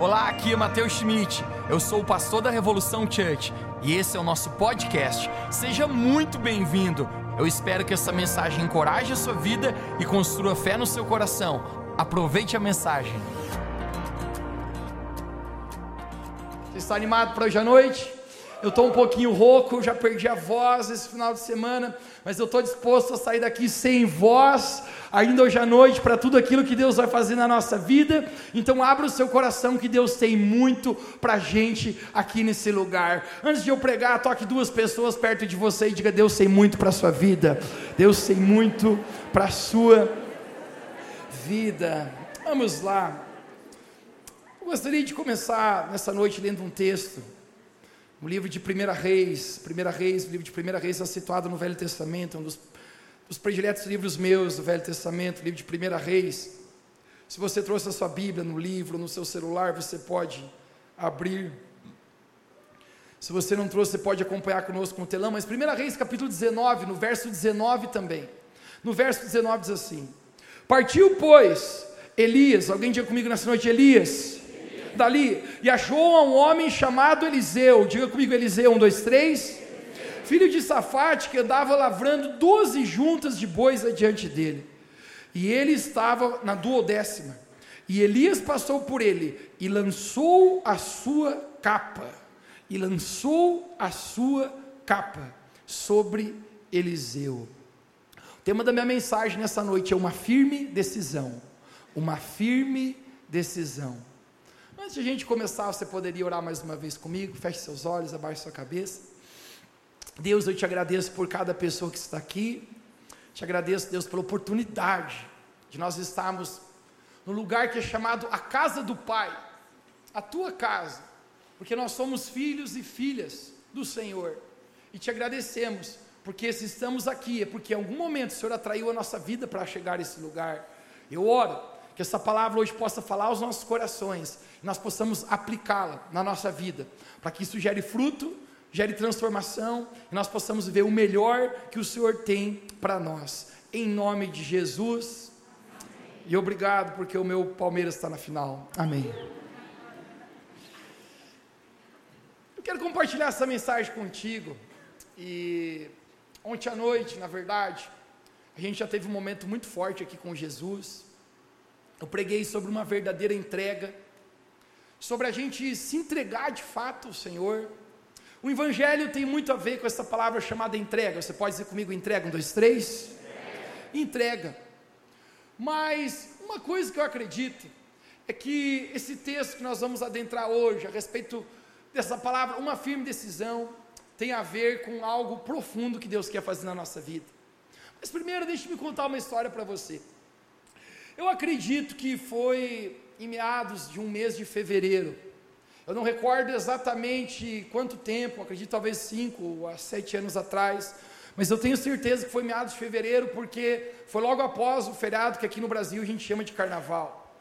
Olá, aqui é Matheus Schmidt. Eu sou o pastor da Revolução Church e esse é o nosso podcast. Seja muito bem-vindo. Eu espero que essa mensagem encoraje a sua vida e construa fé no seu coração. Aproveite a mensagem. Você está animado para hoje à noite? Eu estou um pouquinho rouco, já perdi a voz esse final de semana, mas eu estou disposto a sair daqui sem voz, ainda hoje à noite, para tudo aquilo que Deus vai fazer na nossa vida. Então, abra o seu coração, que Deus tem muito para a gente aqui nesse lugar. Antes de eu pregar, toque duas pessoas perto de você e diga: Deus tem muito para a sua vida, Deus tem muito para a sua vida. Vamos lá. Eu gostaria de começar nessa noite lendo um texto o livro de 1 Reis, 1 Reis, o livro de 1 Reis está situado no Velho Testamento, um dos, dos prediletos livros meus do Velho Testamento, o livro de 1 Reis. Se você trouxe a sua Bíblia no livro, no seu celular, você pode abrir. Se você não trouxe, você pode acompanhar conosco no telão, mas 1 Reis capítulo 19, no verso 19 também. No verso 19 diz assim: Partiu, pois, Elias, alguém diga comigo nessa noite, Elias dali e achou a um homem chamado Eliseu. Diga comigo, Eliseu, um, dois, três. Filho de Safate, que andava lavrando doze juntas de bois adiante dele. E ele estava na duodécima. E Elias passou por ele e lançou a sua capa. E lançou a sua capa sobre Eliseu. O tema da minha mensagem nessa noite é uma firme decisão. Uma firme decisão. Antes de a gente começar, você poderia orar mais uma vez comigo? Feche seus olhos, abaixe sua cabeça. Deus, eu te agradeço por cada pessoa que está aqui. Te agradeço, Deus, pela oportunidade de nós estarmos no lugar que é chamado a casa do Pai, a tua casa, porque nós somos filhos e filhas do Senhor. E te agradecemos, porque se estamos aqui é porque em algum momento o Senhor atraiu a nossa vida para chegar a esse lugar. Eu oro que essa palavra hoje possa falar aos nossos corações nós possamos aplicá-la na nossa vida, para que isso gere fruto, gere transformação, e nós possamos ver o melhor que o Senhor tem para nós. Em nome de Jesus. Amém. E obrigado, porque o meu Palmeiras está na final. Amém. Eu quero compartilhar essa mensagem contigo. E ontem à noite, na verdade, a gente já teve um momento muito forte aqui com Jesus. Eu preguei sobre uma verdadeira entrega sobre a gente se entregar de fato ao Senhor. O Evangelho tem muito a ver com essa palavra chamada entrega. Você pode dizer comigo entrega? Um, dois, três? Entrega. Mas uma coisa que eu acredito é que esse texto que nós vamos adentrar hoje, a respeito dessa palavra, uma firme decisão, tem a ver com algo profundo que Deus quer fazer na nossa vida. Mas primeiro, deixe-me contar uma história para você. Eu acredito que foi em meados de um mês de fevereiro. Eu não recordo exatamente quanto tempo, acredito talvez cinco a sete anos atrás, mas eu tenho certeza que foi meados de fevereiro, porque foi logo após o feriado que aqui no Brasil a gente chama de carnaval.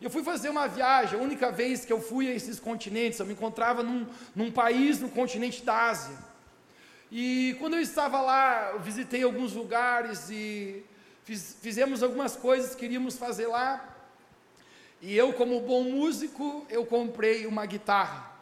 Eu fui fazer uma viagem, a única vez que eu fui a esses continentes, eu me encontrava num, num país no continente da Ásia. E quando eu estava lá, eu visitei alguns lugares e fiz, fizemos algumas coisas, queríamos fazer lá. E eu, como bom músico, eu comprei uma guitarra.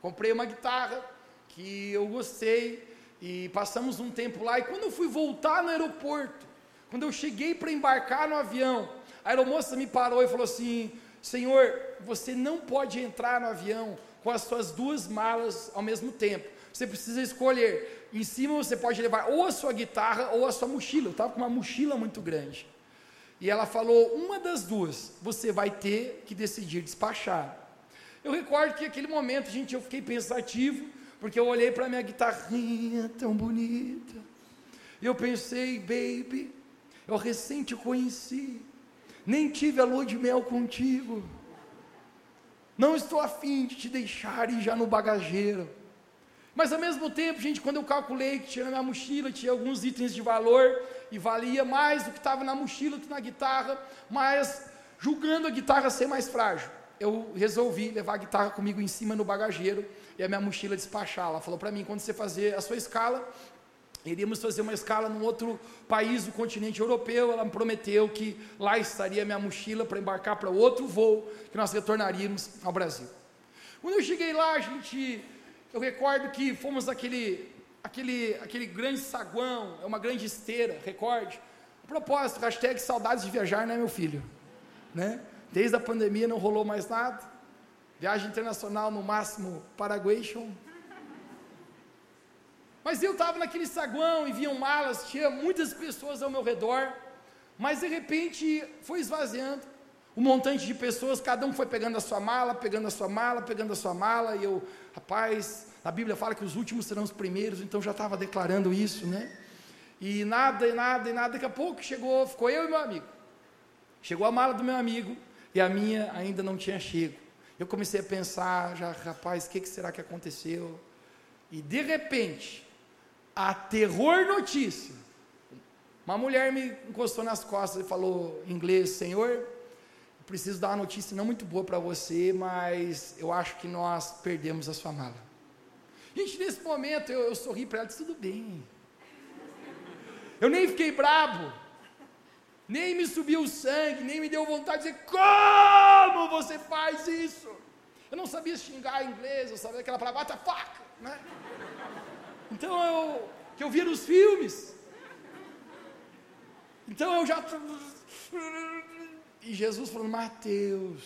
Comprei uma guitarra que eu gostei e passamos um tempo lá. E quando eu fui voltar no aeroporto, quando eu cheguei para embarcar no avião, a aeromoça me parou e falou assim: Senhor, você não pode entrar no avião com as suas duas malas ao mesmo tempo. Você precisa escolher. Em cima você pode levar ou a sua guitarra ou a sua mochila. Eu estava com uma mochila muito grande. E ela falou: uma das duas, você vai ter que decidir despachar. Eu recordo que naquele momento, gente, eu fiquei pensativo, porque eu olhei para minha guitarrinha tão bonita. E eu pensei, baby, eu recém te conheci, nem tive a lua de mel contigo. Não estou afim de te deixar ir já no bagageiro. Mas ao mesmo tempo, gente, quando eu calculei que tinha na minha mochila, tinha alguns itens de valor, e valia mais do que estava na mochila do que na guitarra, mas julgando a guitarra ser mais frágil, eu resolvi levar a guitarra comigo em cima no bagageiro e a minha mochila despachar. Ela falou para mim: quando você fazer a sua escala, iríamos fazer uma escala num outro país do continente europeu. Ela me prometeu que lá estaria minha mochila para embarcar para outro voo que nós retornaríamos ao Brasil. Quando eu cheguei lá, a gente, eu recordo que fomos naquele, aquele, aquele grande saguão, é uma grande esteira, recorde. Propósito, hashtag saudades de viajar, né, meu filho? Né? Desde a pandemia não rolou mais nada. Viagem internacional no máximo Paraguation. Mas eu estava naquele saguão e viam malas, tinha muitas pessoas ao meu redor, mas de repente foi esvaziando. Um montante de pessoas, cada um foi pegando a sua mala, pegando a sua mala, pegando a sua mala, e eu, rapaz, a Bíblia fala que os últimos serão os primeiros, então já estava declarando isso, né? E nada, e nada, e nada, daqui a pouco chegou, ficou eu e meu amigo. Chegou a mala do meu amigo, e a minha ainda não tinha chego. Eu comecei a pensar, já, rapaz, o que, que será que aconteceu? E de repente, a terror notícia. Uma mulher me encostou nas costas e falou em inglês: Senhor, preciso dar uma notícia não muito boa para você, mas eu acho que nós perdemos a sua mala. Gente, nesse momento eu, eu sorri para ela e disse: tudo bem. Eu nem fiquei brabo, nem me subiu o sangue, nem me deu vontade de dizer: como você faz isso? Eu não sabia xingar inglês, eu sabia aquela palavra, the fuck, né? Então eu, que eu via nos filmes. Então eu já. E Jesus falando, Mateus,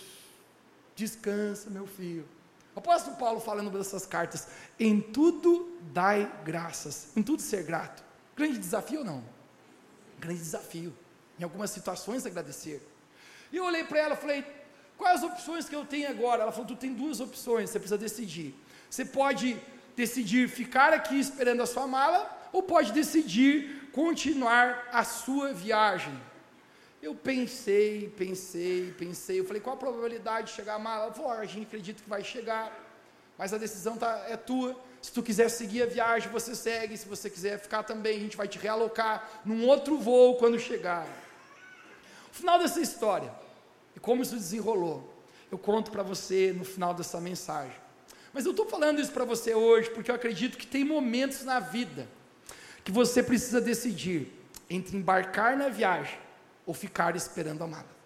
descansa, meu filho. O apóstolo Paulo falando dessas cartas, em tudo dai graças, em tudo ser grato. Grande desafio ou não? Grande desafio. Em algumas situações agradecer. E eu olhei para ela e falei, quais as opções que eu tenho agora? Ela falou, tu tem duas opções, você precisa decidir. Você pode decidir ficar aqui esperando a sua mala, ou pode decidir continuar a sua viagem. Eu pensei, pensei, pensei. Eu falei, qual a probabilidade de chegar a mala? Ela falou, a gente acredita que vai chegar, mas a decisão tá, é tua. Se tu quiser seguir a viagem, você segue. Se você quiser ficar também, a gente vai te realocar num outro voo quando chegar. O final dessa história, e como isso desenrolou, eu conto para você no final dessa mensagem. Mas eu estou falando isso para você hoje porque eu acredito que tem momentos na vida que você precisa decidir entre embarcar na viagem ou ficar esperando a mala.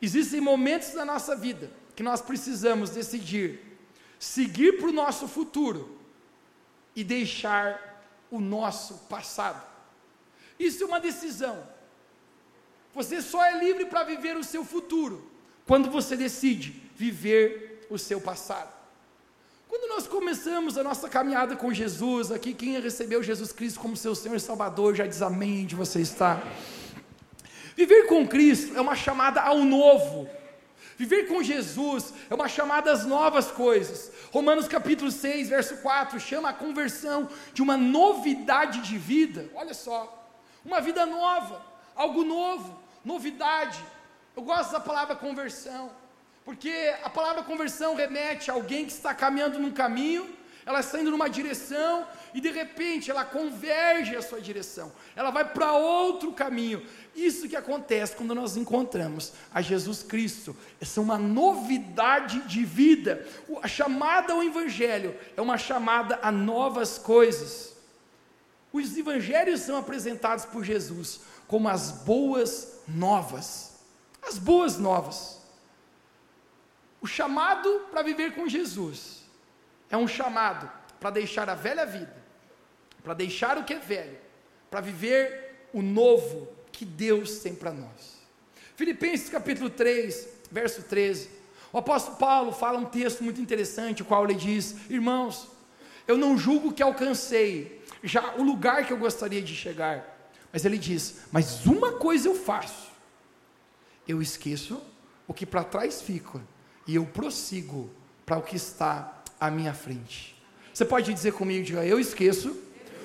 Existem momentos na nossa vida que nós precisamos decidir seguir para o nosso futuro e deixar o nosso passado. Isso é uma decisão. Você só é livre para viver o seu futuro quando você decide viver o seu passado. Quando nós começamos a nossa caminhada com Jesus, aqui quem recebeu Jesus Cristo como seu Senhor e Salvador já diz amém onde você está. Viver com Cristo é uma chamada ao novo. Viver com Jesus é uma chamada às novas coisas. Romanos capítulo 6, verso 4, chama a conversão de uma novidade de vida. Olha só, uma vida nova, algo novo, novidade. Eu gosto da palavra conversão. Porque a palavra conversão remete a alguém que está caminhando num caminho, ela está indo numa direção e de repente ela converge a sua direção, ela vai para outro caminho. Isso que acontece quando nós encontramos a Jesus Cristo. Essa é uma novidade de vida. A chamada ao Evangelho é uma chamada a novas coisas. Os evangelhos são apresentados por Jesus como as boas novas. As boas novas. O chamado para viver com Jesus é um chamado para deixar a velha vida, para deixar o que é velho, para viver o novo que Deus tem para nós. Filipenses capítulo 3, verso 13. O apóstolo Paulo fala um texto muito interessante, o qual ele diz: Irmãos, eu não julgo que alcancei já o lugar que eu gostaria de chegar. Mas ele diz: Mas uma coisa eu faço, eu esqueço o que para trás fica e eu prossigo para o que está à minha frente. Você pode dizer comigo, diga, eu esqueço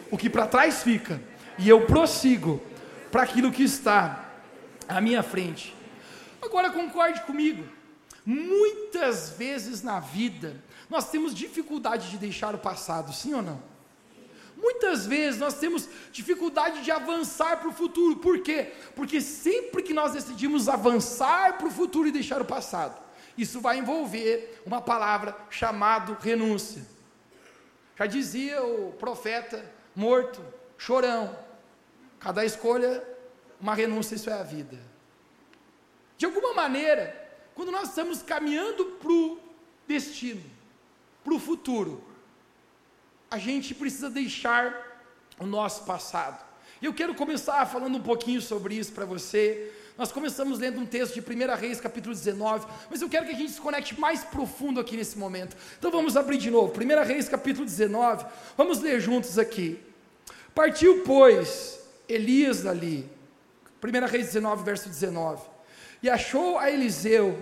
o que para trás fica e eu prossigo para aquilo que está à minha frente. Agora concorde comigo. Muitas vezes na vida nós temos dificuldade de deixar o passado, sim ou não? Muitas vezes nós temos dificuldade de avançar para o futuro, por quê? Porque sempre que nós decidimos avançar para o futuro e deixar o passado, isso vai envolver uma palavra chamada renúncia. Já dizia o profeta morto, chorão. Cada escolha, uma renúncia, isso é a vida. De alguma maneira, quando nós estamos caminhando para o destino, para o futuro, a gente precisa deixar o nosso passado. Eu quero começar falando um pouquinho sobre isso para você. Nós começamos lendo um texto de 1 Reis, capítulo 19, mas eu quero que a gente se conecte mais profundo aqui nesse momento. Então vamos abrir de novo, 1 Reis, capítulo 19, vamos ler juntos aqui. Partiu, pois, Elias dali, 1 Reis 19, verso 19, e achou a Eliseu,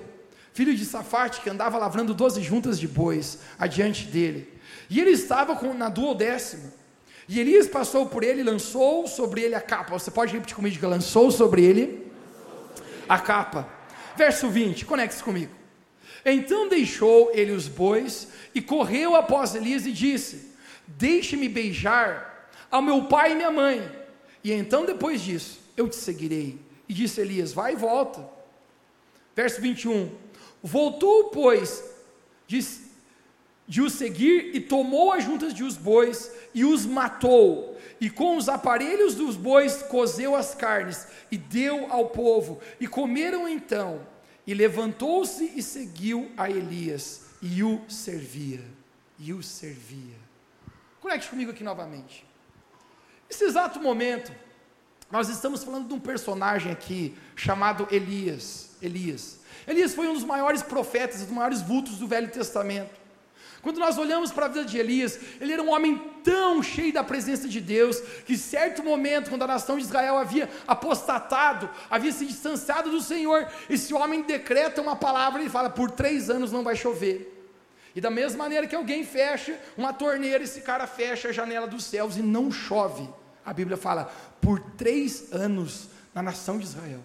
filho de Safate, que andava lavrando doze juntas de bois, adiante dele. E ele estava com, na duodécima. E Elias passou por ele e lançou sobre ele a capa. Você pode repetir comigo lançou sobre ele a capa. Verso 20, conecte-se comigo. Então deixou ele os bois e correu após Elias e disse: Deixe-me beijar ao meu pai e minha mãe. E então, depois disso, eu te seguirei. E disse Elias: Vai e volta. Verso 21. Voltou, pois, de, de o seguir e tomou as juntas de os bois e os matou e com os aparelhos dos bois cozeu as carnes e deu ao povo, e comeram então. E levantou-se e seguiu a Elias, e o servia, e o servia. Conecte comigo aqui novamente. Nesse exato momento, nós estamos falando de um personagem aqui chamado Elias. Elias. Elias foi um dos maiores profetas, dos maiores vultos do Velho Testamento. Quando nós olhamos para a vida de Elias, ele era um homem tão cheio da presença de Deus, que certo momento, quando a nação de Israel havia apostatado, havia se distanciado do Senhor, esse homem decreta uma palavra e fala: por três anos não vai chover. E da mesma maneira que alguém fecha uma torneira, esse cara fecha a janela dos céus e não chove. A Bíblia fala, por três anos na nação de Israel.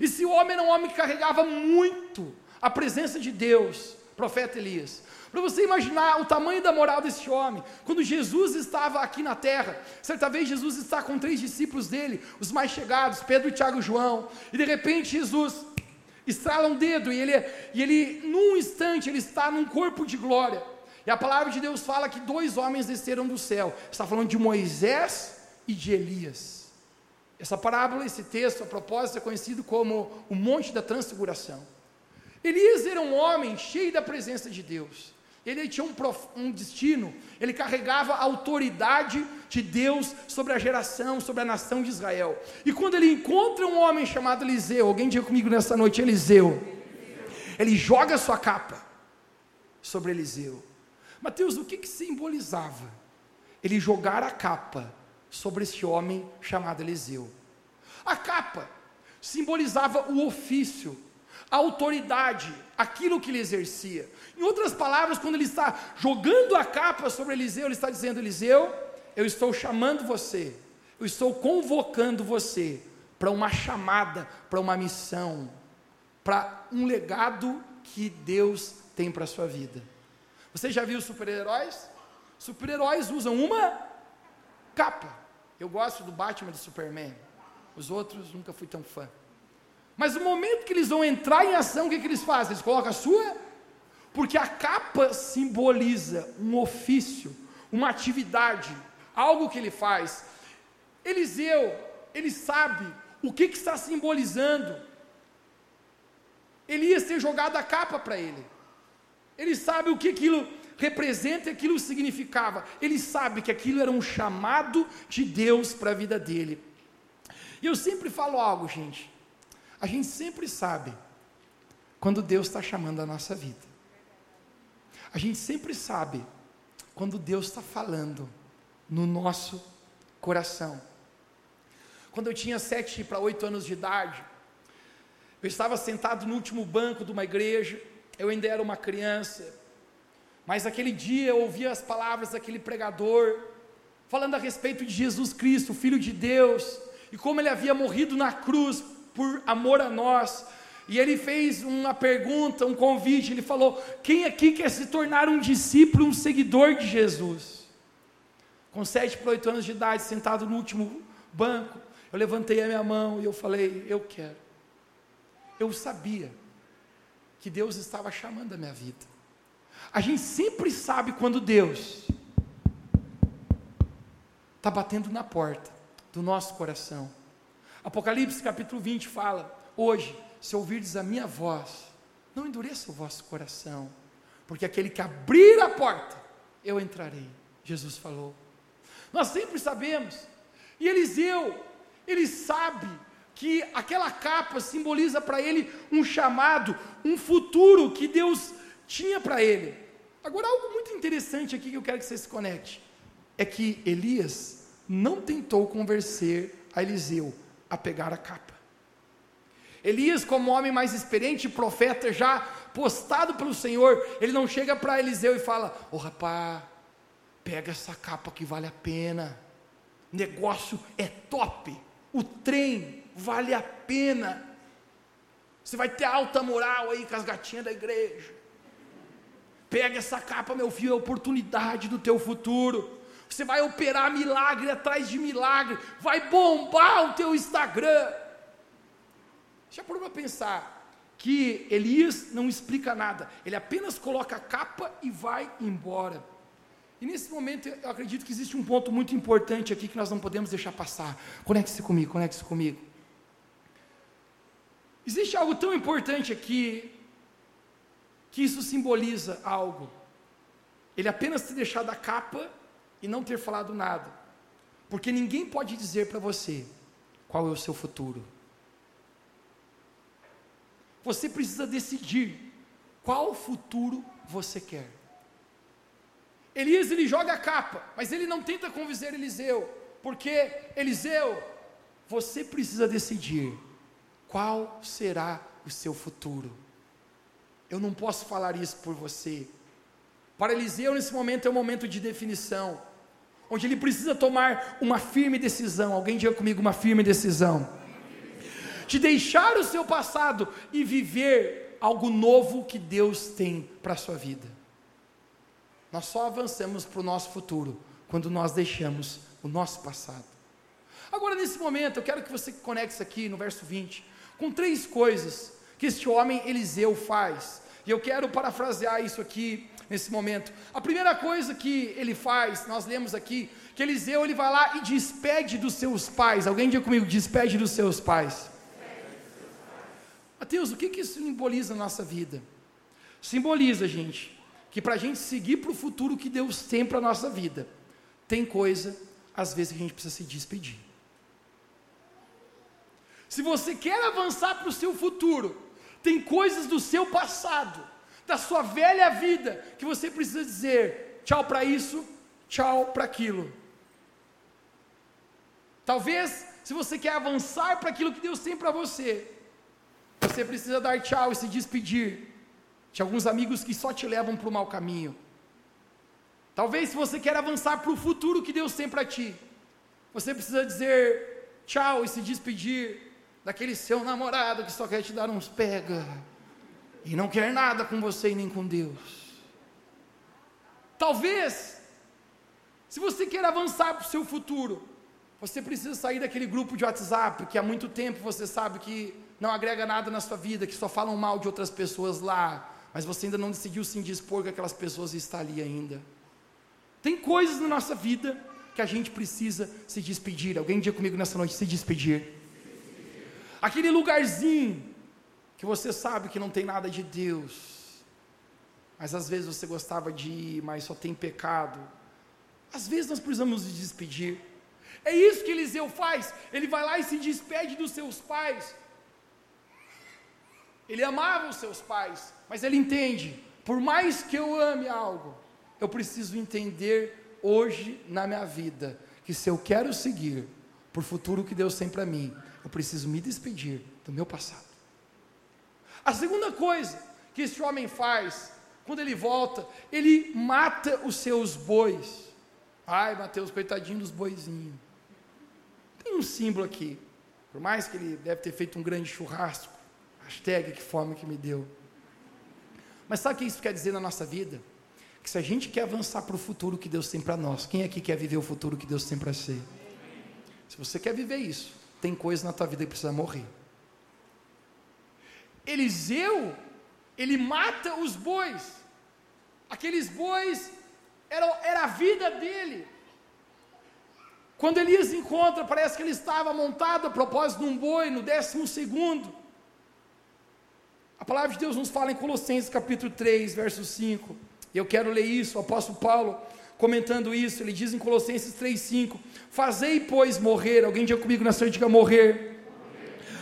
Esse homem era um homem que carregava muito a presença de Deus, profeta Elias. Para você imaginar o tamanho da moral desse homem, quando Jesus estava aqui na terra, certa vez Jesus está com três discípulos dele, os mais chegados, Pedro, Tiago e João, e de repente Jesus estrala um dedo e ele, e ele, num instante, ele está num corpo de glória. E a palavra de Deus fala que dois homens desceram do céu. Está falando de Moisés e de Elias. Essa parábola, esse texto, a propósito, é conhecido como o Monte da Transfiguração. Elias era um homem cheio da presença de Deus. Ele tinha um, prof, um, destino, ele carregava a autoridade de Deus sobre a geração, sobre a nação de Israel. E quando ele encontra um homem chamado Eliseu, alguém diga comigo nessa noite, Eliseu, ele joga sua capa sobre Eliseu. Mateus, o que, que simbolizava? Ele jogar a capa sobre esse homem chamado Eliseu. A capa simbolizava o ofício, a autoridade, aquilo que ele exercia. Em outras palavras, quando ele está jogando a capa sobre Eliseu, ele está dizendo: Eliseu, eu estou chamando você, eu estou convocando você para uma chamada, para uma missão, para um legado que Deus tem para a sua vida. Você já viu super-heróis? Super-heróis usam uma capa. Eu gosto do Batman e do Superman. Os outros nunca fui tão fã. Mas no momento que eles vão entrar em ação, o que, que eles fazem? Eles colocam a sua, porque a capa simboliza um ofício, uma atividade, algo que ele faz. Eliseu, ele sabe o que, que está simbolizando. Elias ter jogado a capa para ele. Ele sabe o que aquilo representa e aquilo significava. Ele sabe que aquilo era um chamado de Deus para a vida dele. E eu sempre falo algo, gente. A gente sempre sabe quando Deus está chamando a nossa vida. A gente sempre sabe quando Deus está falando no nosso coração. Quando eu tinha sete para oito anos de idade, eu estava sentado no último banco de uma igreja, eu ainda era uma criança, mas aquele dia eu ouvi as palavras daquele pregador, falando a respeito de Jesus Cristo, Filho de Deus, e como ele havia morrido na cruz por amor a nós. E ele fez uma pergunta, um convite. Ele falou: Quem aqui quer se tornar um discípulo, um seguidor de Jesus? Com sete para oito anos de idade, sentado no último banco, eu levantei a minha mão e eu falei: Eu quero. Eu sabia que Deus estava chamando a minha vida. A gente sempre sabe quando Deus está batendo na porta do nosso coração. Apocalipse capítulo 20 fala: Hoje, se ouvirdes a minha voz, não endureça o vosso coração, porque aquele que abrir a porta, eu entrarei. Jesus falou. Nós sempre sabemos, e Eliseu, ele sabe que aquela capa simboliza para ele um chamado, um futuro que Deus tinha para ele. Agora, algo muito interessante aqui que eu quero que você se conecte é que Elias não tentou convencer a Eliseu a pegar a capa. Elias, como homem mais experiente, profeta já postado pelo Senhor, ele não chega para Eliseu e fala: Ô oh, rapaz, pega essa capa que vale a pena, negócio é top, o trem vale a pena, você vai ter alta moral aí com as gatinhas da igreja. Pega essa capa, meu filho, é a oportunidade do teu futuro. Você vai operar milagre atrás de milagre, vai bombar o teu Instagram. Já parou para pensar que Elias não explica nada, ele apenas coloca a capa e vai embora. E nesse momento eu acredito que existe um ponto muito importante aqui que nós não podemos deixar passar. Conecte-se comigo, conecte-se comigo. Existe algo tão importante aqui que isso simboliza algo. Ele apenas ter deixado a capa e não ter falado nada. Porque ninguém pode dizer para você qual é o seu futuro. Você precisa decidir qual futuro você quer. Elias ele joga a capa, mas ele não tenta convencer Eliseu, porque Eliseu, você precisa decidir qual será o seu futuro. Eu não posso falar isso por você. Para Eliseu, nesse momento é um momento de definição onde ele precisa tomar uma firme decisão. Alguém diga comigo uma firme decisão. De deixar o seu passado e viver algo novo que Deus tem para a sua vida. Nós só avançamos para o nosso futuro quando nós deixamos o nosso passado. Agora, nesse momento, eu quero que você conecte aqui no verso 20, com três coisas que este homem Eliseu faz. E eu quero parafrasear isso aqui nesse momento. A primeira coisa que ele faz, nós lemos aqui, que Eliseu ele vai lá e despede dos seus pais. Alguém diga comigo, despede dos seus pais. Mateus, o que, que isso simboliza na nossa vida? Simboliza, gente, que para a gente seguir para o futuro que Deus tem para a nossa vida, tem coisa, às vezes, que a gente precisa se despedir. Se você quer avançar para o seu futuro, tem coisas do seu passado da sua velha vida, que você precisa dizer tchau para isso, tchau para aquilo. Talvez, se você quer avançar para aquilo que Deus tem para você, você precisa dar tchau e se despedir de alguns amigos que só te levam para o mau caminho. Talvez, se você quer avançar para o futuro que Deus tem para ti, você precisa dizer tchau e se despedir daquele seu namorado que só quer te dar uns pega e não quer nada com você e nem com Deus. Talvez, se você quer avançar para o seu futuro, você precisa sair daquele grupo de WhatsApp que há muito tempo você sabe que não agrega nada na sua vida, que só falam mal de outras pessoas lá, mas você ainda não decidiu se indispor que aquelas pessoas estão ali ainda. Tem coisas na nossa vida que a gente precisa se despedir. Alguém dia comigo nessa noite se despedir. Aquele lugarzinho que você sabe que não tem nada de Deus, mas às vezes você gostava de ir, mas só tem pecado. Às vezes nós precisamos nos despedir. É isso que Eliseu faz. Ele vai lá e se despede dos seus pais. Ele amava os seus pais, mas ele entende: por mais que eu ame algo, eu preciso entender hoje na minha vida que se eu quero seguir por futuro que Deus tem para mim, eu preciso me despedir do meu passado. A segunda coisa que esse homem faz, quando ele volta, ele mata os seus bois. Ai, Mateus, coitadinho dos boizinhos. Tem um símbolo aqui. Por mais que ele deve ter feito um grande churrasco, hashtag que fome que me deu. Mas sabe o que isso quer dizer na nossa vida? Que se a gente quer avançar para o futuro que Deus tem para nós, quem aqui quer viver o futuro que Deus tem para ser? Se você quer viver isso, tem coisa na tua vida que precisa morrer. Eliseu, ele mata os bois. Aqueles bois era, era a vida dele. Quando Elias encontra, parece que ele estava montado a propósito de um boi no décimo segundo. A palavra de Deus nos fala em Colossenses capítulo 3, verso 5. E eu quero ler isso, o apóstolo Paulo comentando isso, ele diz em Colossenses 3,5: Fazei, pois, morrer, alguém diga comigo na diga morrer,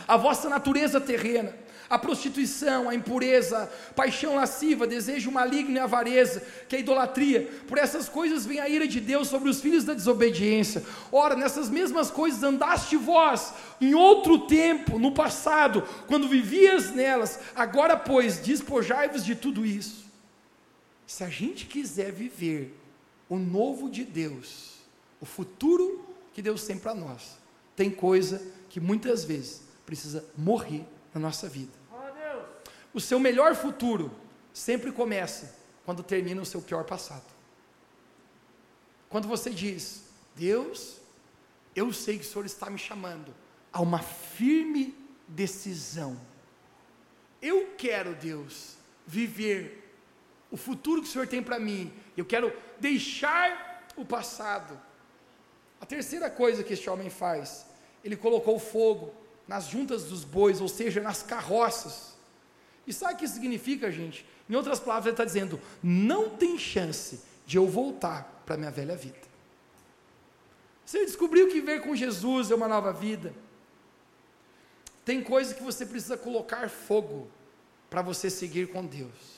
a vossa natureza terrena, a prostituição, a impureza, paixão lasciva, desejo maligno e avareza, que é a idolatria. Por essas coisas vem a ira de Deus sobre os filhos da desobediência. Ora, nessas mesmas coisas andaste vós em outro tempo, no passado, quando vivias nelas. Agora, pois, despojai-vos de tudo isso. Se a gente quiser viver o novo de Deus, o futuro que Deus tem para nós, tem coisa que muitas vezes precisa morrer na nossa vida. O seu melhor futuro sempre começa quando termina o seu pior passado. Quando você diz, Deus, eu sei que o Senhor está me chamando a uma firme decisão. Eu quero, Deus, viver o futuro que o Senhor tem para mim. Eu quero deixar o passado. A terceira coisa que este homem faz, ele colocou fogo nas juntas dos bois, ou seja, nas carroças. E sabe o que isso significa, gente? Em outras palavras, ele está dizendo: não tem chance de eu voltar para a minha velha vida. Você descobriu que viver com Jesus é uma nova vida. Tem coisa que você precisa colocar fogo para você seguir com Deus.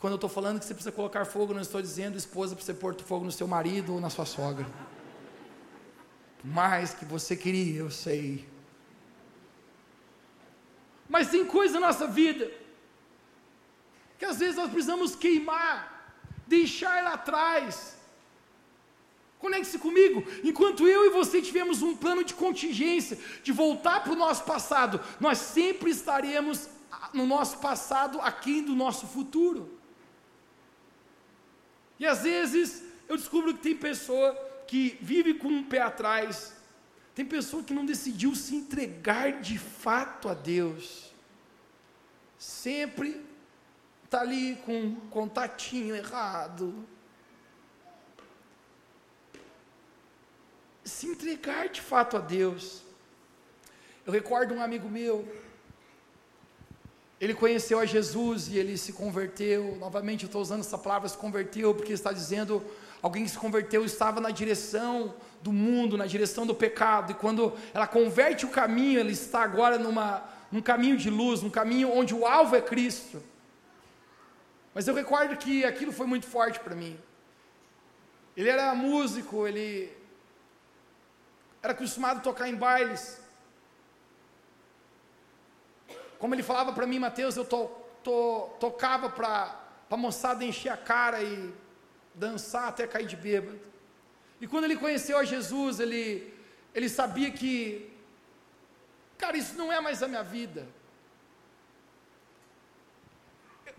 Quando eu estou falando que você precisa colocar fogo, não estou dizendo esposa para você pôr fogo no seu marido ou na sua sogra. Mais que você queria, eu sei. Mas tem coisa na nossa vida que às vezes nós precisamos queimar, deixar lá atrás. Conecte-se comigo. Enquanto eu e você tivemos um plano de contingência, de voltar para o nosso passado, nós sempre estaremos no nosso passado aquém do nosso futuro. E às vezes eu descubro que tem pessoa que vive com um pé atrás, tem pessoa que não decidiu se entregar de fato a Deus. Sempre está ali com um contatinho errado. Se entregar de fato a Deus. Eu recordo um amigo meu, ele conheceu a Jesus e ele se converteu. Novamente, eu estou usando essa palavra se converteu, porque está dizendo alguém que se converteu estava na direção do mundo, na direção do pecado, e quando ela converte o caminho, ela está agora numa, num caminho de luz, num caminho onde o alvo é Cristo. Mas eu recordo que aquilo foi muito forte para mim. Ele era músico, ele era acostumado a tocar em bailes. Como ele falava para mim, Mateus, eu to, to, tocava para a moçada encher a cara e dançar até cair de bêbado. E quando ele conheceu a Jesus, ele, ele sabia que, cara, isso não é mais a minha vida.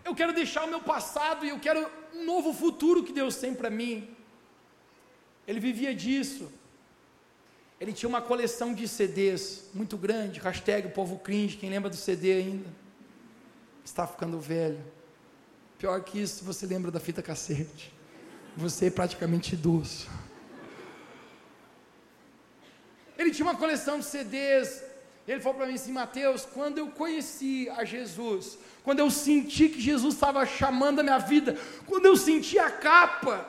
Eu quero deixar o meu passado e eu quero um novo futuro que Deus tem para mim. Ele vivia disso. Ele tinha uma coleção de CDs muito grande, hashtag povo cringe, quem lembra do CD ainda? Está ficando velho. Pior que isso, você lembra da fita cassete. Você é praticamente idoso. Ele tinha uma coleção de CDs. Ele falou para mim assim, Mateus, quando eu conheci a Jesus, quando eu senti que Jesus estava chamando a minha vida, quando eu senti a capa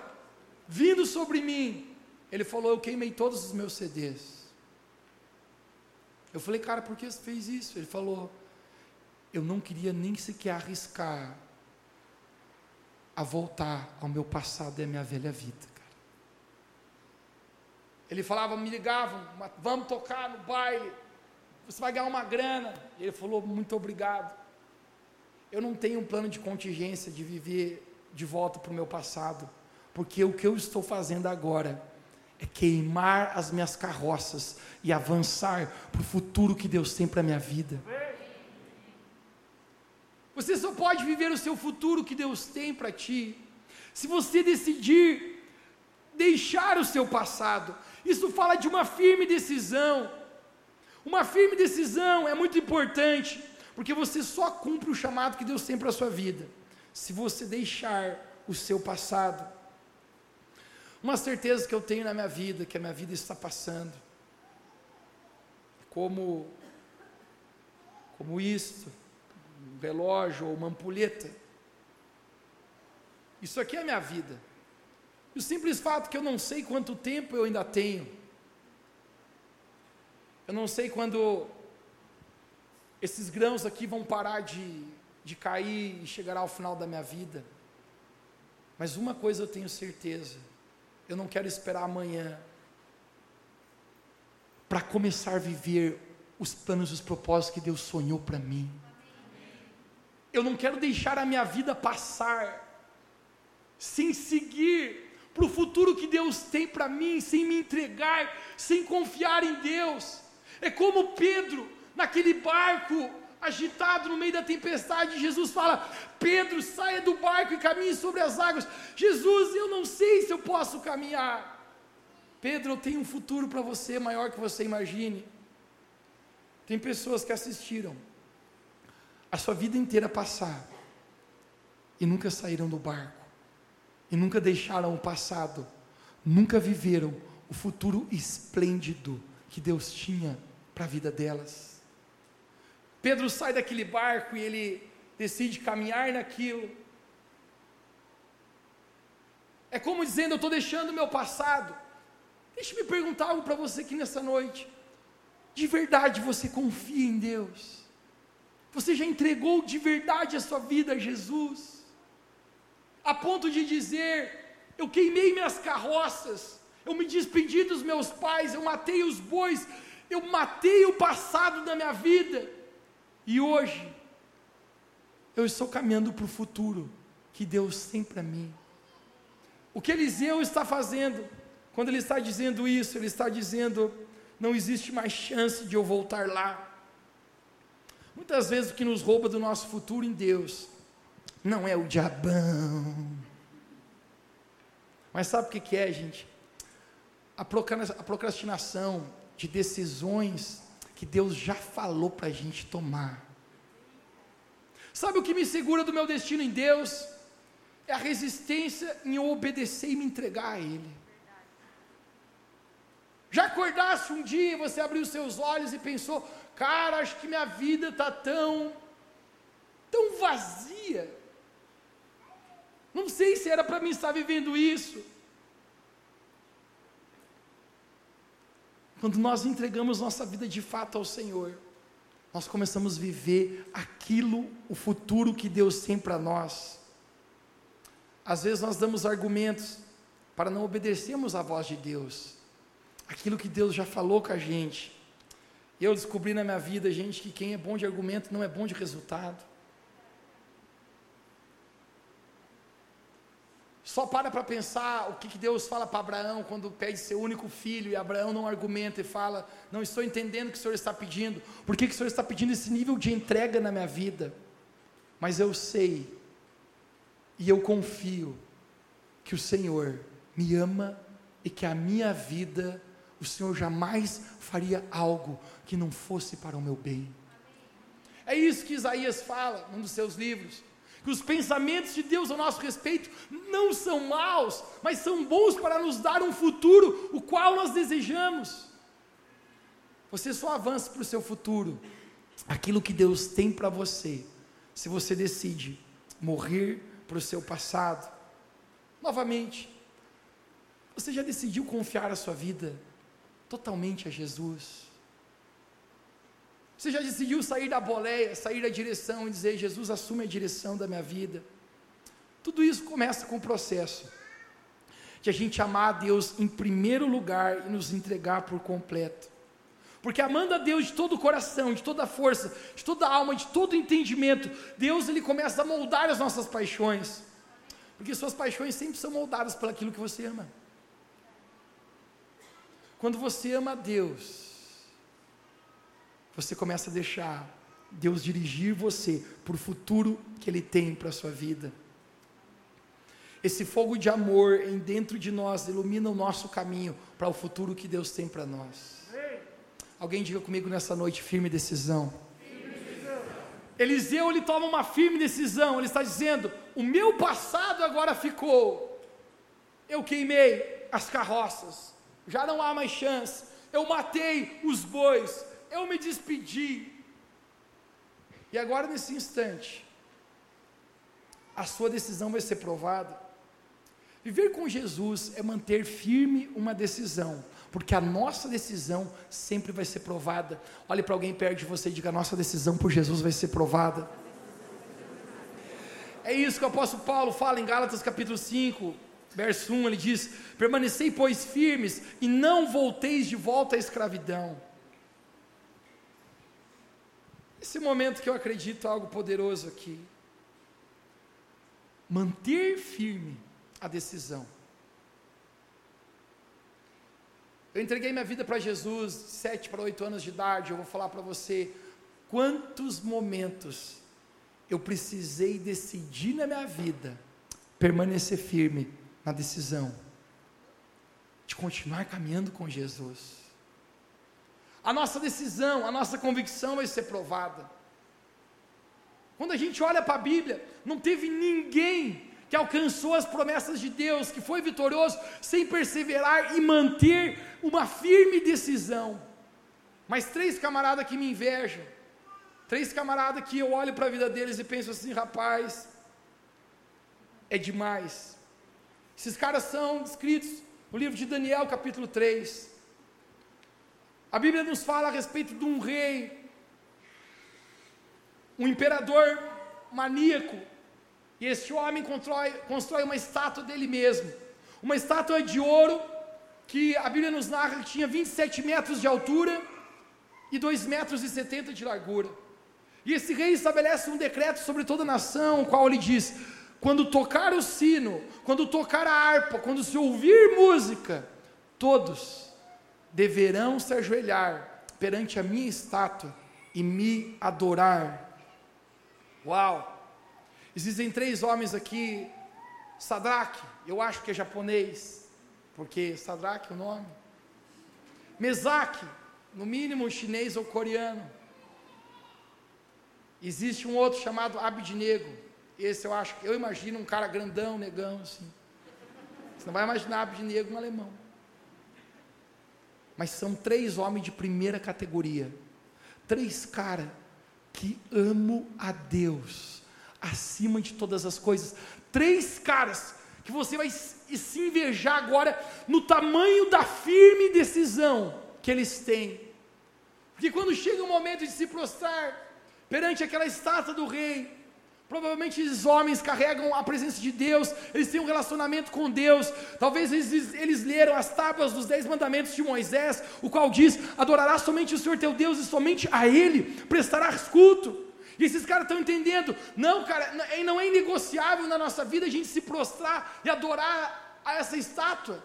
vindo sobre mim, ele falou: Eu queimei todos os meus CDs. Eu falei, cara, por que você fez isso? Ele falou: Eu não queria nem sequer arriscar a voltar ao meu passado e à minha velha vida. Cara. Ele falava, me ligavam, vamos tocar no baile, você vai ganhar uma grana. Ele falou, muito obrigado. Eu não tenho um plano de contingência de viver de volta para o meu passado, porque o que eu estou fazendo agora é queimar as minhas carroças e avançar para o futuro que Deus tem para a minha vida. Você só pode viver o seu futuro que Deus tem para ti, se você decidir deixar o seu passado. Isso fala de uma firme decisão. Uma firme decisão é muito importante, porque você só cumpre o chamado que Deus tem para a sua vida, se você deixar o seu passado. Uma certeza que eu tenho na minha vida, que a minha vida está passando. Como como isto, um relógio ou uma ampulheta. Isso aqui é a minha vida. E o simples fato que eu não sei quanto tempo eu ainda tenho. Eu não sei quando esses grãos aqui vão parar de, de cair e chegará ao final da minha vida. Mas uma coisa eu tenho certeza: eu não quero esperar amanhã para começar a viver os planos e os propósitos que Deus sonhou para mim. Eu não quero deixar a minha vida passar sem seguir para o futuro que Deus tem para mim, sem me entregar, sem confiar em Deus. É como Pedro, naquele barco agitado no meio da tempestade, Jesus fala: Pedro, saia do barco e caminhe sobre as águas. Jesus, eu não sei se eu posso caminhar. Pedro, eu tenho um futuro para você maior que você imagine. Tem pessoas que assistiram a sua vida inteira passar e nunca saíram do barco e nunca deixaram o passado, nunca viveram o futuro esplêndido que Deus tinha para a vida delas. Pedro sai daquele barco e ele decide caminhar naquilo. É como dizendo: Eu estou deixando o meu passado. Deixe-me perguntar algo para você aqui nessa noite. De verdade você confia em Deus? Você já entregou de verdade a sua vida a Jesus? a ponto de dizer: eu queimei minhas carroças, eu me despedi dos meus pais, eu matei os bois, eu matei o passado da minha vida, e hoje eu estou caminhando para o futuro que Deus tem para mim. O que Eliseu está fazendo, quando ele está dizendo isso, ele está dizendo: não existe mais chance de eu voltar lá. Muitas vezes o que nos rouba do nosso futuro em Deus não é o diabão. Mas sabe o que é, gente? A procrastinação de decisões que Deus já falou para a gente tomar. Sabe o que me segura do meu destino em Deus? É a resistência em eu obedecer e me entregar a Ele. Já acordasse um dia, você abriu seus olhos e pensou: cara, acho que minha vida está tão, tão vazia. Não sei se era para mim estar vivendo isso. Quando nós entregamos nossa vida de fato ao Senhor, nós começamos a viver aquilo, o futuro que Deus tem para nós. Às vezes nós damos argumentos para não obedecermos à voz de Deus, aquilo que Deus já falou com a gente. Eu descobri na minha vida, gente, que quem é bom de argumento não é bom de resultado. Só para para pensar o que, que Deus fala para Abraão quando pede seu único filho e Abraão não argumenta e fala: Não estou entendendo o que o Senhor está pedindo, por que, que o Senhor está pedindo esse nível de entrega na minha vida? Mas eu sei e eu confio que o Senhor me ama e que a minha vida, o Senhor jamais faria algo que não fosse para o meu bem. É isso que Isaías fala num dos seus livros que os pensamentos de Deus a nosso respeito não são maus, mas são bons para nos dar um futuro, o qual nós desejamos. Você só avança para o seu futuro, aquilo que Deus tem para você, se você decide morrer para o seu passado. Novamente, você já decidiu confiar a sua vida totalmente a Jesus? Você já decidiu sair da boleia, sair da direção e dizer: Jesus, assume a direção da minha vida? Tudo isso começa com o processo de a gente amar a Deus em primeiro lugar e nos entregar por completo. Porque amando a Deus de todo o coração, de toda a força, de toda a alma, de todo o entendimento, Deus ele começa a moldar as nossas paixões. Porque suas paixões sempre são moldadas pelaquilo que você ama. Quando você ama a Deus, você começa a deixar Deus dirigir você para o futuro que Ele tem para a sua vida. Esse fogo de amor em dentro de nós ilumina o nosso caminho para o futuro que Deus tem para nós. Alguém diga comigo nessa noite, firme decisão. Eliseu ele toma uma firme decisão, ele está dizendo: o meu passado agora ficou, eu queimei, as carroças, já não há mais chance. Eu matei os bois, eu me despedi. E agora, nesse instante, a sua decisão vai ser provada. Viver com Jesus é manter firme uma decisão, porque a nossa decisão sempre vai ser provada. Olhe para alguém perto de você e diga: a nossa decisão por Jesus vai ser provada. É isso que o apóstolo Paulo fala em Gálatas capítulo 5, verso 1, ele diz: Permanecei, pois, firmes, e não volteis de volta à escravidão. Esse momento que eu acredito algo poderoso aqui. Manter firme a decisão. Eu entreguei minha vida para Jesus, sete para oito anos de idade. Eu vou falar para você quantos momentos eu precisei decidir na minha vida permanecer firme na decisão de continuar caminhando com Jesus. A nossa decisão, a nossa convicção vai ser provada. Quando a gente olha para a Bíblia, não teve ninguém que alcançou as promessas de Deus, que foi vitorioso, sem perseverar e manter uma firme decisão. Mas três camaradas que me invejam, três camaradas que eu olho para a vida deles e penso assim, rapaz, é demais. Esses caras são descritos no livro de Daniel, capítulo 3. A Bíblia nos fala a respeito de um rei, um imperador maníaco, e este homem constrói, constrói uma estátua dele mesmo, uma estátua de ouro, que a Bíblia nos narra que tinha 27 metros de altura e 2 metros e 70 de largura. E esse rei estabelece um decreto sobre toda a nação, o qual ele diz: quando tocar o sino, quando tocar a harpa, quando se ouvir música, todos deverão se ajoelhar perante a minha estátua e me adorar. Uau! Existem três homens aqui, Sadraque, eu acho que é japonês, porque Sadraque é o nome. Mesaque, no mínimo chinês ou coreano. Existe um outro chamado Abidnego. Esse eu acho, eu imagino um cara grandão, negão assim. Você não vai imaginar Abidnego um alemão. Mas são três homens de primeira categoria. Três caras que amam a Deus acima de todas as coisas. Três caras que você vai se invejar agora no tamanho da firme decisão que eles têm. Porque quando chega o momento de se prostrar perante aquela estátua do rei, Provavelmente esses homens carregam a presença de Deus, eles têm um relacionamento com Deus. Talvez eles, eles leram as tábuas dos dez mandamentos de Moisés, o qual diz: adorará somente o Senhor teu Deus e somente a Ele prestarás culto. E esses caras estão entendendo, não, cara, não é inegociável na nossa vida a gente se prostrar e adorar a essa estátua.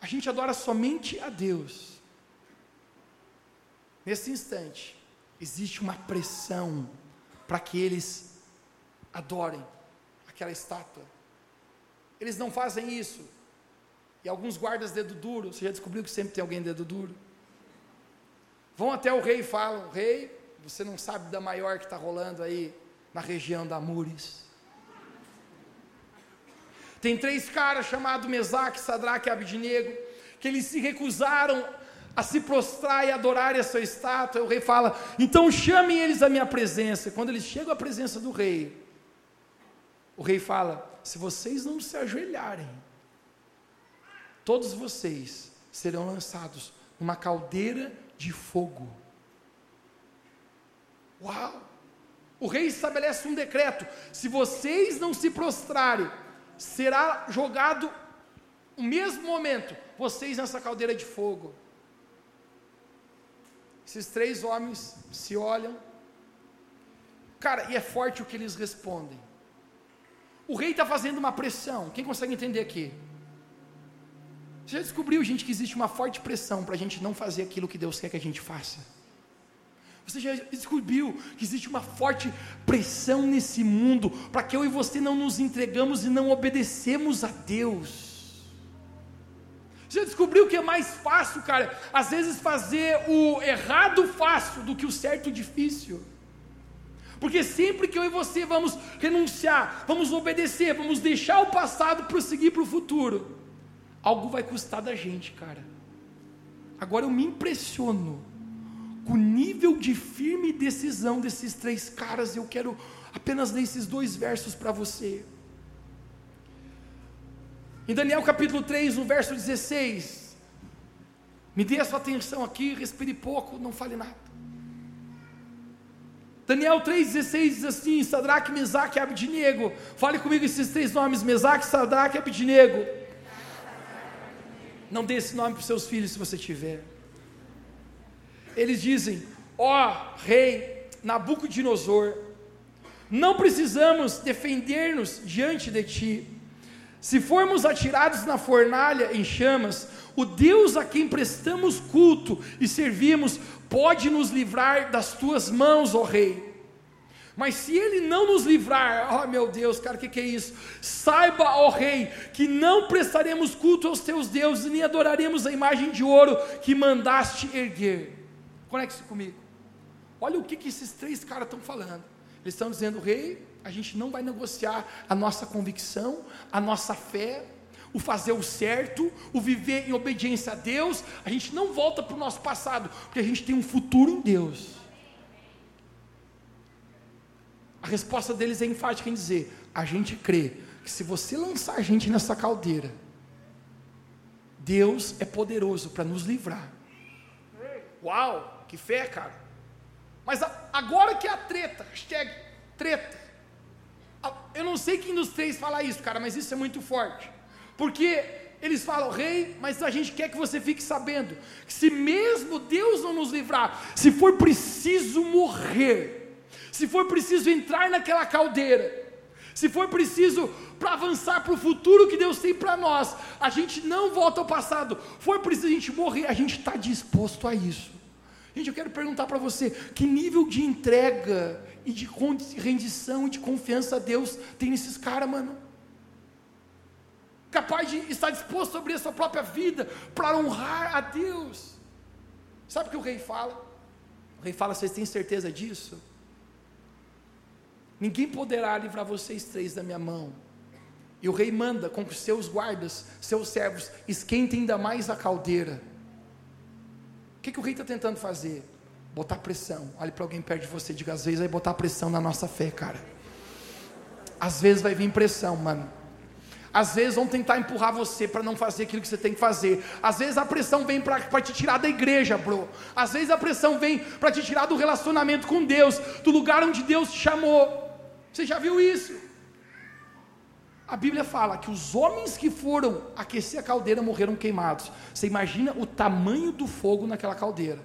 A gente adora somente a Deus. Nesse instante, existe uma pressão para que eles adorem aquela estátua. Eles não fazem isso. E alguns guardas dedo duro, você já descobriu que sempre tem alguém dedo duro? Vão até o rei e falam: Rei, você não sabe da maior que está rolando aí na região da Mures. Tem três caras chamados Mesaque, Sadraque e Abidnego, que eles se recusaram a se prostrar e adorar essa estátua. O rei fala: então chamem eles à minha presença. Quando eles chegam à presença do rei, o rei fala: se vocês não se ajoelharem, todos vocês serão lançados numa caldeira de fogo. Uau! O rei estabelece um decreto: se vocês não se prostrarem, será jogado no mesmo momento vocês nessa caldeira de fogo. Esses três homens se olham, cara, e é forte o que eles respondem. O rei está fazendo uma pressão. Quem consegue entender aqui? Você já descobriu, gente, que existe uma forte pressão para a gente não fazer aquilo que Deus quer que a gente faça? Você já descobriu que existe uma forte pressão nesse mundo para que eu e você não nos entregamos e não obedecemos a Deus? Você já descobriu que é mais fácil, cara, às vezes fazer o errado fácil do que o certo difícil? Porque sempre que eu e você vamos renunciar, vamos obedecer, vamos deixar o passado prosseguir para o futuro, algo vai custar da gente, cara. Agora eu me impressiono com o nível de firme decisão desses três caras. Eu quero apenas ler esses dois versos para você. Em Daniel capítulo 3, no verso 16, me dê a sua atenção aqui, respire pouco, não fale nada. Daniel 3,16 diz assim: Sadraque, Mesaque e Abidnego. Fale comigo esses três nomes: Mesaque, Sadraque e Abidnego. Não dê esse nome para os seus filhos se você tiver. Eles dizem: Ó oh, rei Nabucodonosor, não precisamos defender-nos diante de ti. Se formos atirados na fornalha em chamas, o Deus a quem prestamos culto e servimos pode nos livrar das tuas mãos, ó Rei. Mas se ele não nos livrar, ó oh, meu Deus, cara, o que, que, é isso? Saiba, ó Rei, que não prestaremos culto aos teus deuses, nem adoraremos a imagem de ouro que mandaste erguer. Conecte-se comigo. Olha o que, que esses três caras estão falando. Eles estão dizendo, Rei, a gente não vai negociar a nossa convicção, a nossa fé, o fazer o certo, o viver em obediência a Deus. A gente não volta para o nosso passado, porque a gente tem um futuro em Deus. A resposta deles é enfática em dizer: a gente crê que se você lançar a gente nessa caldeira, Deus é poderoso para nos livrar. Uau, que fé, cara. Mas agora que é a treta, hashtag treta, eu não sei quem dos três fala isso, cara, mas isso é muito forte. Porque eles falam, rei, mas a gente quer que você fique sabendo que se mesmo Deus não nos livrar, se for preciso morrer, se for preciso entrar naquela caldeira, se for preciso para avançar para o futuro que Deus tem para nós, a gente não volta ao passado. For preciso a gente morrer, a gente está disposto a isso. Gente, eu quero perguntar para você: que nível de entrega e de rendição e de confiança a Deus tem nesses caras, mano? Capaz de estar disposto a abrir a sua própria vida para honrar a Deus. Sabe o que o rei fala? O rei fala: vocês têm certeza disso? Ninguém poderá livrar vocês três da minha mão. E o rei manda com que seus guardas, seus servos, esquentem ainda mais a caldeira. O que, que o rei está tentando fazer? Botar pressão. Olhe para alguém perto de você diga: às vezes vai botar pressão na nossa fé, cara. Às vezes vai vir pressão, mano. Às vezes vão tentar empurrar você para não fazer aquilo que você tem que fazer. Às vezes a pressão vem para te tirar da igreja, bro. Às vezes a pressão vem para te tirar do relacionamento com Deus, do lugar onde Deus te chamou. Você já viu isso? A Bíblia fala que os homens que foram aquecer a caldeira morreram queimados. Você imagina o tamanho do fogo naquela caldeira.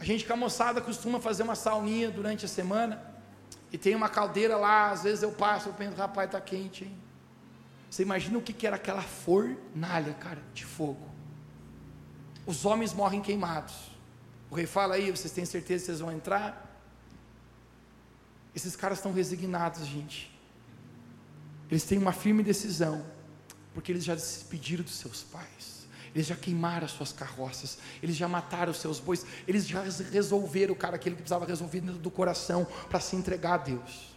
A gente com a moçada costuma fazer uma sauninha durante a semana. E tem uma caldeira lá, às vezes eu passo, eu penso, rapaz, está quente, hein? Você imagina o que, que era aquela fornalha, cara, de fogo. Os homens morrem queimados. O rei fala aí, vocês têm certeza que vocês vão entrar? Esses caras estão resignados, gente. Eles têm uma firme decisão, porque eles já se despediram dos seus pais eles já queimaram as suas carroças, eles já mataram os seus bois, eles já resolveram, cara, aquilo que precisava resolver dentro do coração para se entregar a Deus.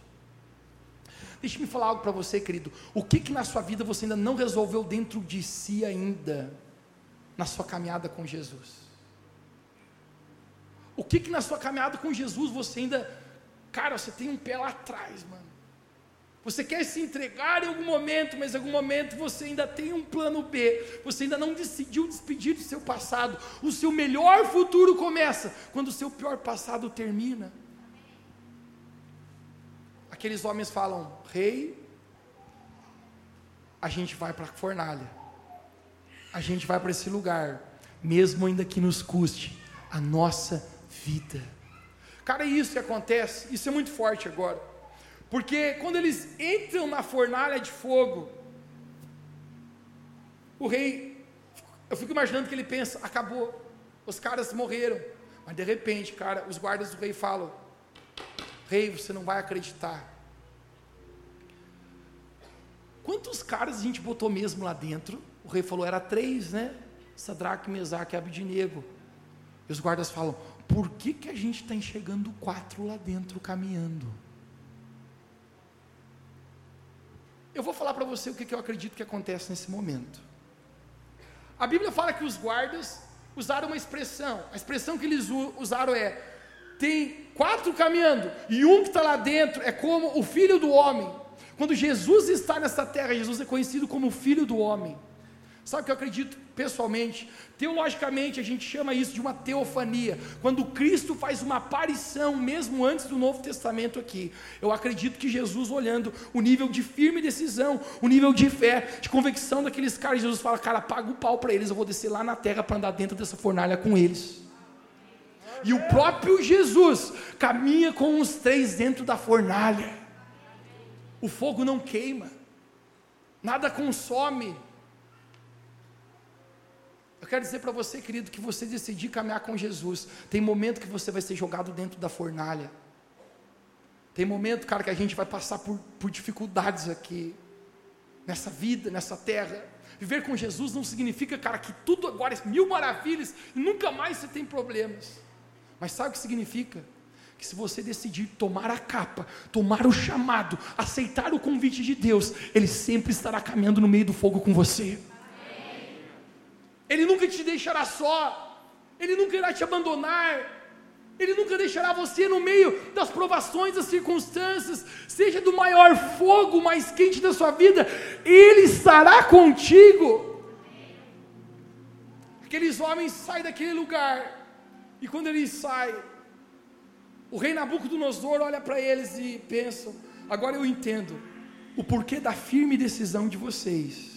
Deixe-me falar algo para você, querido. O que que na sua vida você ainda não resolveu dentro de si ainda, na sua caminhada com Jesus? O que que na sua caminhada com Jesus você ainda, cara, você tem um pé lá atrás, mano. Você quer se entregar em algum momento, mas em algum momento você ainda tem um plano B. Você ainda não decidiu despedir do seu passado. O seu melhor futuro começa quando o seu pior passado termina. Aqueles homens falam: Rei, a gente vai para a fornalha. A gente vai para esse lugar, mesmo ainda que nos custe a nossa vida. Cara, é isso que acontece. Isso é muito forte agora. Porque quando eles entram na fornalha de fogo, o rei, eu fico imaginando que ele pensa: acabou, os caras morreram. Mas de repente, cara, os guardas do rei falam: Rei, você não vai acreditar. Quantos caras a gente botou mesmo lá dentro? O rei falou: era três, né? Sadraque, Mesaque e Abidinego. E os guardas falam: por que, que a gente está enxergando quatro lá dentro caminhando? Eu vou falar para você o que, que eu acredito que acontece nesse momento. A Bíblia fala que os guardas usaram uma expressão. A expressão que eles usaram é: tem quatro caminhando, e um que está lá dentro é como o filho do homem. Quando Jesus está nessa terra, Jesus é conhecido como o filho do homem. Sabe o que eu acredito pessoalmente? Teologicamente, a gente chama isso de uma teofania. Quando Cristo faz uma aparição, mesmo antes do Novo Testamento aqui. Eu acredito que Jesus, olhando o nível de firme decisão, o nível de fé, de convicção daqueles caras, Jesus fala: Cara, paga o pau para eles, eu vou descer lá na terra para andar dentro dessa fornalha com eles. E o próprio Jesus caminha com os três dentro da fornalha. O fogo não queima, nada consome eu quero dizer para você, querido, que você decidir caminhar com Jesus, tem momento que você vai ser jogado dentro da fornalha. Tem momento, cara, que a gente vai passar por, por dificuldades aqui, nessa vida, nessa terra. Viver com Jesus não significa, cara, que tudo agora é mil maravilhas e nunca mais você tem problemas. Mas sabe o que significa? Que se você decidir tomar a capa, tomar o chamado, aceitar o convite de Deus, Ele sempre estará caminhando no meio do fogo com você. Ele nunca te deixará só, Ele nunca irá te abandonar, Ele nunca deixará você no meio das provações, das circunstâncias, seja do maior fogo mais quente da sua vida, Ele estará contigo. Aqueles homens saem daquele lugar, e quando eles saem, o rei Nabucodonosor olha para eles e pensa: agora eu entendo o porquê da firme decisão de vocês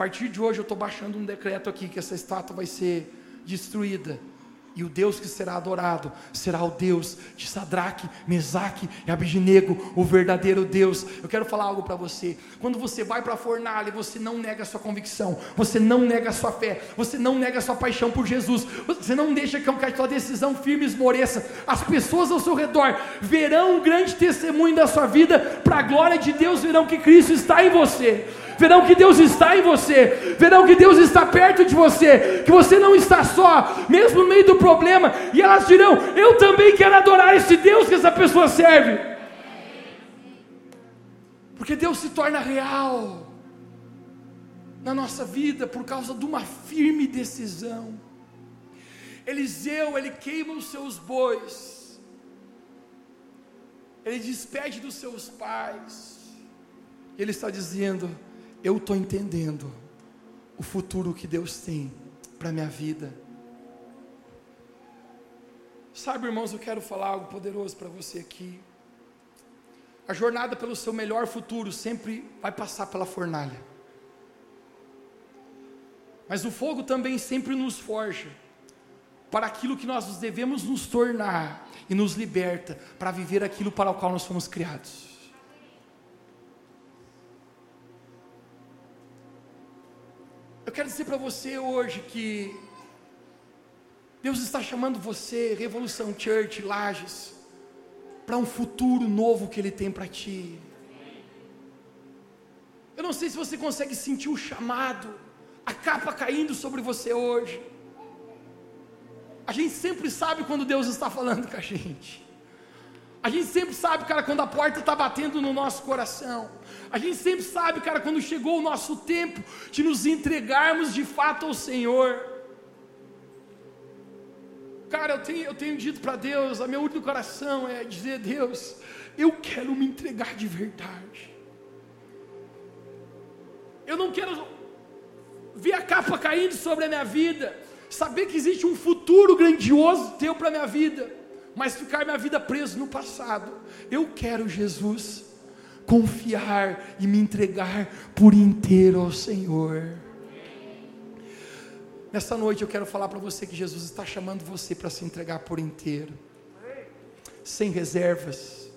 partir de hoje eu estou baixando um decreto aqui que essa estátua vai ser destruída. E o Deus que será adorado será o Deus de Sadraque, Mesaque e Abidinego, o verdadeiro Deus. Eu quero falar algo para você. Quando você vai para a fornalha, você não nega a sua convicção, você não nega a sua fé, você não nega a sua paixão por Jesus, você não deixa que a sua decisão firme esmoreça. As pessoas ao seu redor verão um grande testemunho da sua vida, para a glória de Deus, verão que Cristo está em você verão que Deus está em você, verão que Deus está perto de você, que você não está só, mesmo no meio do problema, e elas dirão: Eu também quero adorar esse Deus que essa pessoa serve, porque Deus se torna real na nossa vida por causa de uma firme decisão. Eliseu, ele queima os seus bois, ele despede dos seus pais, ele está dizendo: eu estou entendendo o futuro que Deus tem para a minha vida. Sabe, irmãos, eu quero falar algo poderoso para você aqui. A jornada pelo seu melhor futuro sempre vai passar pela fornalha. Mas o fogo também sempre nos forja para aquilo que nós devemos nos tornar e nos liberta para viver aquilo para o qual nós fomos criados. Eu quero dizer para você hoje que Deus está chamando você, Revolução Church, Lages, para um futuro novo que Ele tem para ti. Eu não sei se você consegue sentir o chamado, a capa caindo sobre você hoje. A gente sempre sabe quando Deus está falando com a gente. A gente sempre sabe, cara, quando a porta está batendo no nosso coração. A gente sempre sabe, cara, quando chegou o nosso tempo de nos entregarmos de fato ao Senhor. Cara, eu tenho, eu tenho dito para Deus, a meu único coração é dizer: Deus, eu quero me entregar de verdade. Eu não quero ver a capa caindo sobre a minha vida, saber que existe um futuro grandioso teu para a minha vida mas ficar minha vida preso no passado. Eu quero Jesus confiar e me entregar por inteiro ao Senhor. Nessa noite eu quero falar para você que Jesus está chamando você para se entregar por inteiro, sem reservas,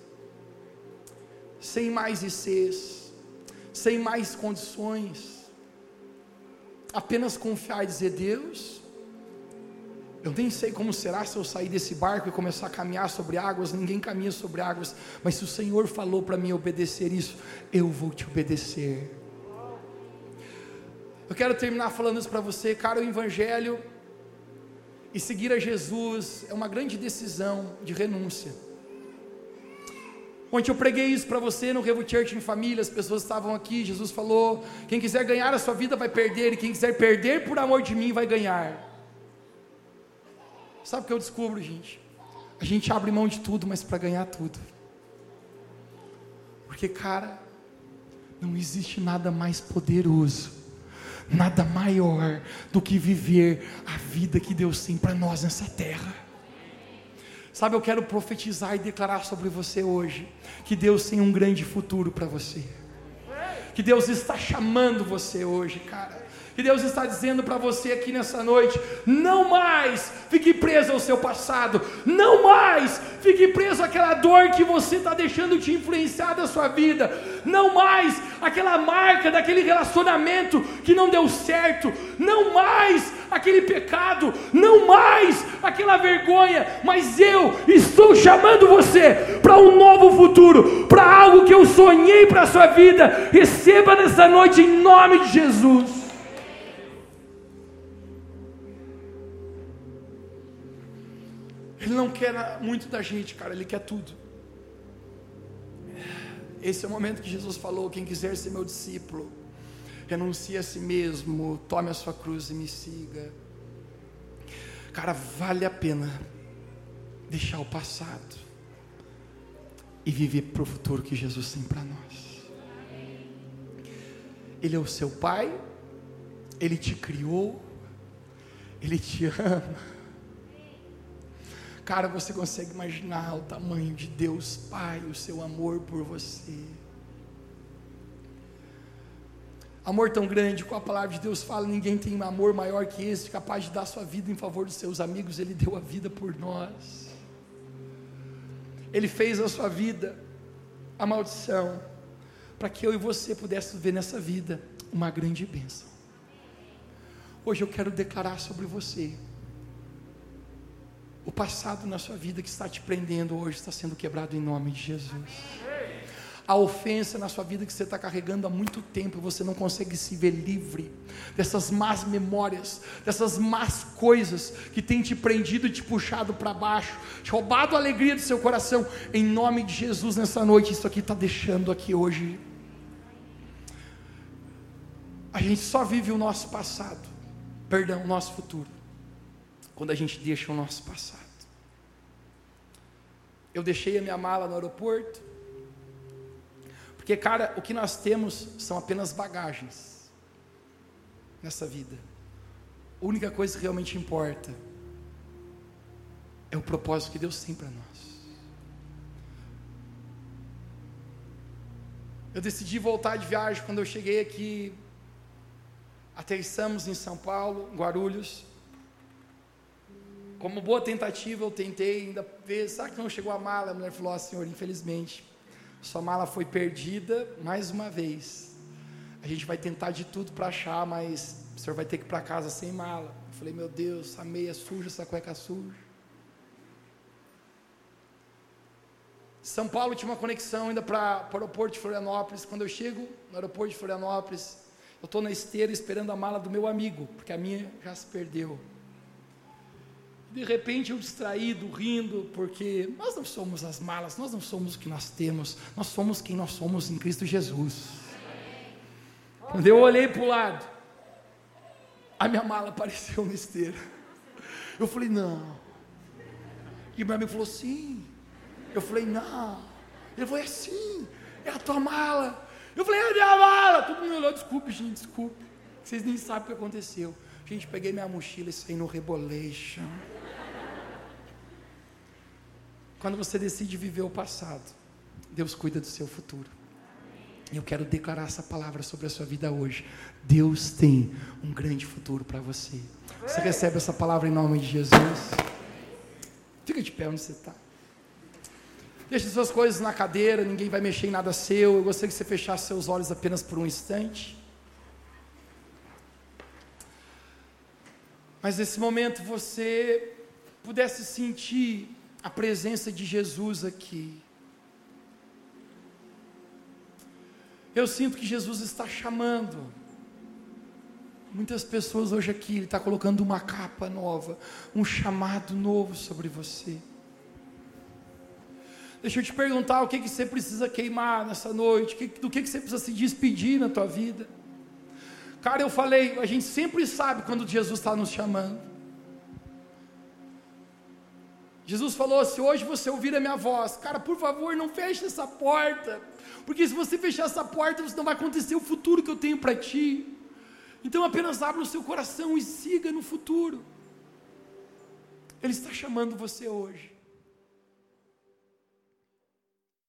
sem mais ICs, sem mais condições, apenas confiar e dizer: Deus, eu nem sei como será se eu sair desse barco e começar a caminhar sobre águas. Ninguém caminha sobre águas. Mas se o Senhor falou para mim obedecer isso, eu vou te obedecer. Eu quero terminar falando isso para você, cara. O Evangelho e seguir a Jesus é uma grande decisão de renúncia. Ontem eu preguei isso para você no Revo Church em família, as pessoas estavam aqui, Jesus falou: quem quiser ganhar a sua vida vai perder, e quem quiser perder por amor de mim vai ganhar. Sabe o que eu descubro, gente? A gente abre mão de tudo, mas para ganhar tudo. Porque, cara, não existe nada mais poderoso, nada maior do que viver a vida que Deus tem para nós nessa terra. Sabe, eu quero profetizar e declarar sobre você hoje que Deus tem um grande futuro para você. Que Deus está chamando você hoje, cara que Deus está dizendo para você aqui nessa noite: não mais fique preso ao seu passado, não mais fique preso àquela dor que você está deixando te influenciar da sua vida, não mais aquela marca daquele relacionamento que não deu certo, não mais aquele pecado, não mais aquela vergonha, mas eu estou chamando você para um novo futuro, para algo que eu sonhei para a sua vida. Receba nessa noite em nome de Jesus. Ele não quer muito da gente, cara, ele quer tudo. Esse é o momento que Jesus falou: quem quiser ser meu discípulo, renuncie a si mesmo, tome a sua cruz e me siga. Cara, vale a pena deixar o passado e viver para o futuro que Jesus tem para nós. Ele é o seu pai, ele te criou, ele te ama. Cara, você consegue imaginar o tamanho de Deus Pai, o seu amor por você. Amor tão grande, com a palavra de Deus fala, ninguém tem um amor maior que esse, capaz de dar sua vida em favor dos seus amigos, Ele deu a vida por nós. Ele fez a sua vida a maldição, para que eu e você pudéssemos ver nessa vida uma grande bênção. Hoje eu quero declarar sobre você o passado na sua vida que está te prendendo hoje está sendo quebrado em nome de Jesus. A ofensa na sua vida que você está carregando há muito tempo, você não consegue se ver livre dessas más memórias, dessas más coisas que tem te prendido e te puxado para baixo, te roubado a alegria do seu coração. Em nome de Jesus, nessa noite, isso aqui está deixando aqui hoje. A gente só vive o nosso passado, perdão, o nosso futuro quando a gente deixa o nosso passado. Eu deixei a minha mala no aeroporto, porque, cara, o que nós temos são apenas bagagens nessa vida. A única coisa que realmente importa é o propósito que Deus tem para nós. Eu decidi voltar de viagem quando eu cheguei aqui. Aterrissamos em São Paulo, Guarulhos. Como boa tentativa, eu tentei ainda ver, será que não chegou a mala? A mulher falou, oh, senhor, infelizmente, sua mala foi perdida mais uma vez. A gente vai tentar de tudo para achar, mas o senhor vai ter que ir para casa sem mala. Eu falei, meu Deus, essa meia suja, essa cueca suja. São Paulo tinha uma conexão ainda para o aeroporto de Florianópolis. Quando eu chego no aeroporto de Florianópolis, eu estou na esteira esperando a mala do meu amigo, porque a minha já se perdeu. De repente eu distraído, rindo, porque nós não somos as malas, nós não somos o que nós temos, nós somos quem nós somos em Cristo Jesus. Quando eu olhei para o lado, a minha mala apareceu na esteira. Eu falei, não. E meu amigo falou, sim. Eu falei, não. Ele falou, é sim, é a tua mala. Eu falei, é a minha mala. Todo mundo olhou, desculpe, gente, desculpe. Vocês nem sabem o que aconteceu. Gente, peguei minha mochila e saí no Rebolation. Quando você decide viver o passado, Deus cuida do seu futuro. E eu quero declarar essa palavra sobre a sua vida hoje. Deus tem um grande futuro para você. Você recebe essa palavra em nome de Jesus? Fica de pé onde você está. Deixe suas coisas na cadeira, ninguém vai mexer em nada seu. Eu gostaria que você fechasse seus olhos apenas por um instante. Mas nesse momento você pudesse sentir a presença de Jesus aqui. Eu sinto que Jesus está chamando. Muitas pessoas hoje aqui, Ele está colocando uma capa nova, um chamado novo sobre você. Deixa eu te perguntar o que, que você precisa queimar nessa noite, do que, que você precisa se despedir na tua vida. Cara, eu falei, a gente sempre sabe quando Jesus está nos chamando. Jesus falou: se hoje você ouvir a minha voz, cara, por favor, não feche essa porta, porque se você fechar essa porta, não vai acontecer o futuro que eu tenho para ti. Então apenas abra o seu coração e siga no futuro. Ele está chamando você hoje.